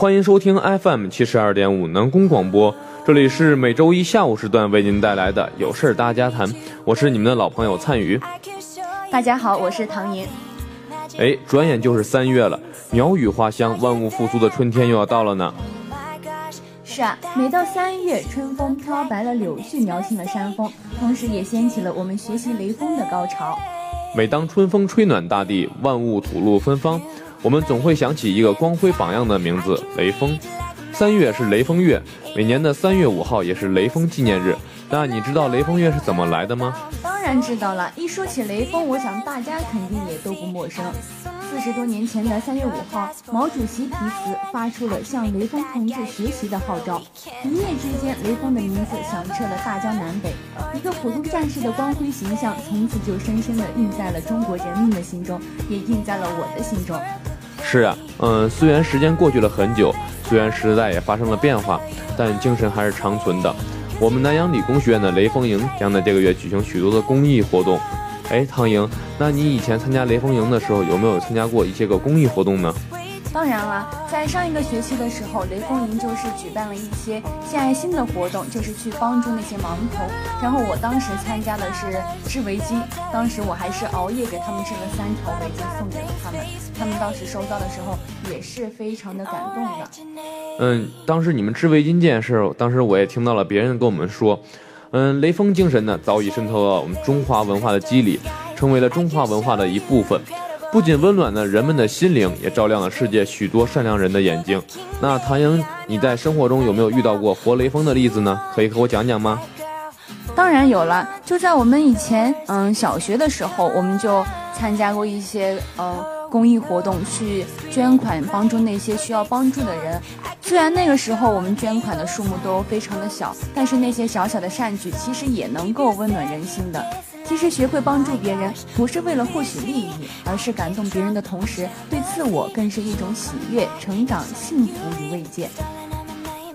欢迎收听 FM 七十二点五南宫广播，这里是每周一下午时段为您带来的有事儿大家谈，我是你们的老朋友灿宇。大家好，我是唐莹。哎，转眼就是三月了，鸟语花香，万物复苏的春天又要到了呢。是啊，每到三月，春风飘白了柳絮，描兴了山峰，同时也掀起了我们学习雷锋的高潮。每当春风吹暖大地，万物吐露芬芳，我们总会想起一个光辉榜样的名字——雷锋。三月是雷锋月，每年的三月五号也是雷锋纪念日。那你知道雷锋月是怎么来的吗？当然知道了。一说起雷锋，我想大家肯定也都不陌生。四十多年前的三月五号，毛主席题词发出了向雷锋同志学习的号召，一夜之间，雷锋的名字响彻了大江南北。一个普通战士的光辉形象，从此就深深地印在了中国人民的心中，也印在了我的心中。是啊，嗯，虽然时间过去了很久，虽然时代也发生了变化，但精神还是长存的。我们南阳理工学院的雷锋营将在这个月举行许多的公益活动。哎，唐莹，那你以前参加雷锋营的时候，有没有参加过一些个公益活动呢？当然了，在上一个学期的时候，雷锋营就是举办了一些献爱心的活动，就是去帮助那些盲童。然后我当时参加的是织围巾，当时我还是熬夜给他们织了三条围巾送给了他们。他们当时收到的时候也是非常的感动的。嗯，当时你们织围巾这件事，当时我也听到了别人跟我们说，嗯，雷锋精神呢早已渗透到我们中华文化的肌理，成为了中华文化的一部分。不仅温暖了人们的心灵，也照亮了世界许多善良人的眼睛。那唐英，你在生活中有没有遇到过活雷锋的例子呢？可以和我讲讲吗？当然有了，就在我们以前，嗯，小学的时候，我们就参加过一些，嗯，公益活动，去捐款帮助那些需要帮助的人。虽然那个时候我们捐款的数目都非常的小，但是那些小小的善举，其实也能够温暖人心的。其实学会帮助别人，不是为了获取利益，而是感动别人的同时，对自我更是一种喜悦、成长、幸福与慰藉。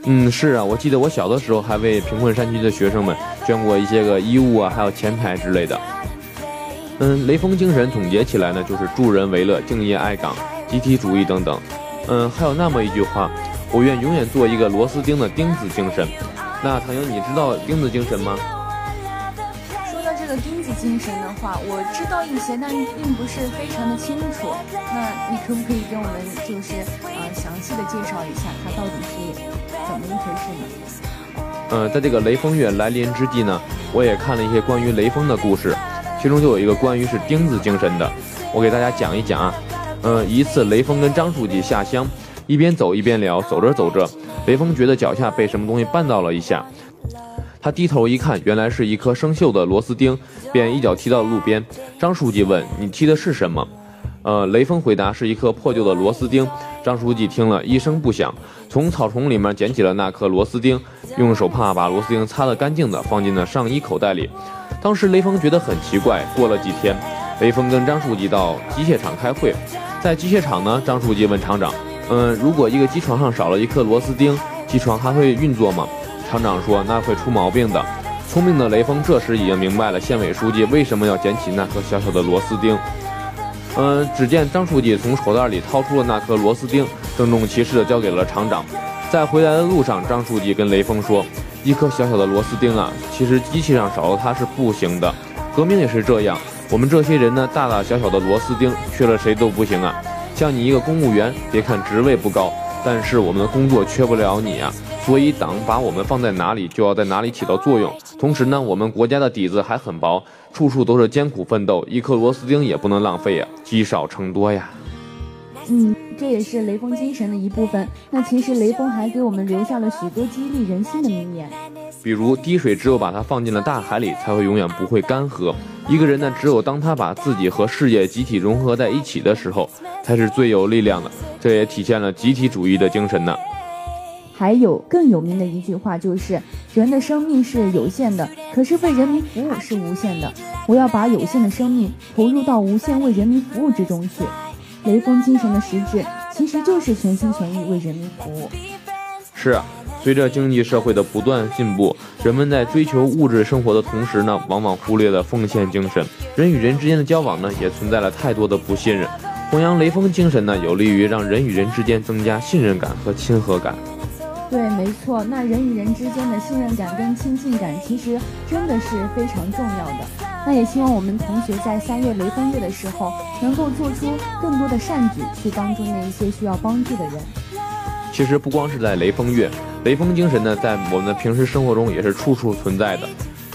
嗯，是啊，我记得我小的时候还为贫困山区的学生们捐过一些个衣物啊，还有钱财之类的。嗯，雷锋精神总结起来呢，就是助人为乐、敬业爱岗、集体主义等等。嗯，还有那么一句话，我愿永远做一个螺丝钉的钉子精神。那唐英，你知道钉子精神吗？精神的话，我知道一些，但并不是非常的清楚。那你可不可以跟我们就是呃详细的介绍一下，它到底是怎么一回事呢？呃，在这个雷锋月来临之际呢，我也看了一些关于雷锋的故事，其中就有一个关于是钉子精神的，我给大家讲一讲啊。呃，一次雷锋跟张书记下乡，一边走一边聊，走着走着，雷锋觉得脚下被什么东西绊到了一下。他低头一看，原来是一颗生锈的螺丝钉，便一脚踢到了路边。张书记问：“你踢的是什么？”呃，雷锋回答：“是一颗破旧的螺丝钉。”张书记听了一声不响，从草丛里面捡起了那颗螺丝钉，用手帕把螺丝钉擦得干净的放进了上衣口袋里。当时雷锋觉得很奇怪。过了几天，雷锋跟张书记到机械厂开会，在机械厂呢，张书记问厂长：“嗯，如果一个机床上少了一颗螺丝钉，机床还会运作吗？”厂长说：“那会出毛病的。”聪明的雷锋这时已经明白了县委书记为什么要捡起那颗小小的螺丝钉。嗯，只见张书记从口袋里掏出了那颗螺丝钉，郑重其事地交给了厂长。在回来的路上，张书记跟雷锋说：“一颗小小的螺丝钉啊，其实机器上少了它是不行的。革命也是这样，我们这些人呢，大大小小的螺丝钉缺了谁都不行啊。像你一个公务员，别看职位不高，但是我们的工作缺不了你啊。”所以，党把我们放在哪里，就要在哪里起到作用。同时呢，我们国家的底子还很薄，处处都是艰苦奋斗，一颗螺丝钉也不能浪费呀，积少成多呀。嗯，这也是雷锋精神的一部分。那其实雷锋还给我们留下了许多激励人心的名言，比如滴水只有把它放进了大海里，才会永远不会干涸。一个人呢，只有当他把自己和事业集体融合在一起的时候，才是最有力量的。这也体现了集体主义的精神呢。还有更有名的一句话就是：人的生命是有限的，可是为人民服务是无限的。我要把有限的生命投入到无限为人民服务之中去。雷锋精神的实质其实就是全心全意为人民服务。是啊，随着经济社会的不断进步，人们在追求物质生活的同时呢，往往忽略了奉献精神。人与人之间的交往呢，也存在了太多的不信任。弘扬雷锋精神呢，有利于让人与人之间增加信任感和亲和感。对，没错，那人与人之间的信任感跟亲近感，其实真的是非常重要的。那也希望我们同学在三月雷锋月的时候，能够做出更多的善举，去帮助那一些需要帮助的人。其实不光是在雷锋月，雷锋精神呢，在我们的平时生活中也是处处存在的。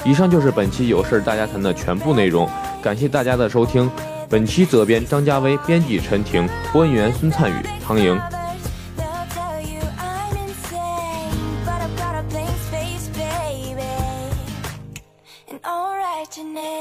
以上就是本期有事大家谈的全部内容，感谢大家的收听。本期责编张家威，编辑陈婷，播音员孙灿宇、唐莹。Imagine it.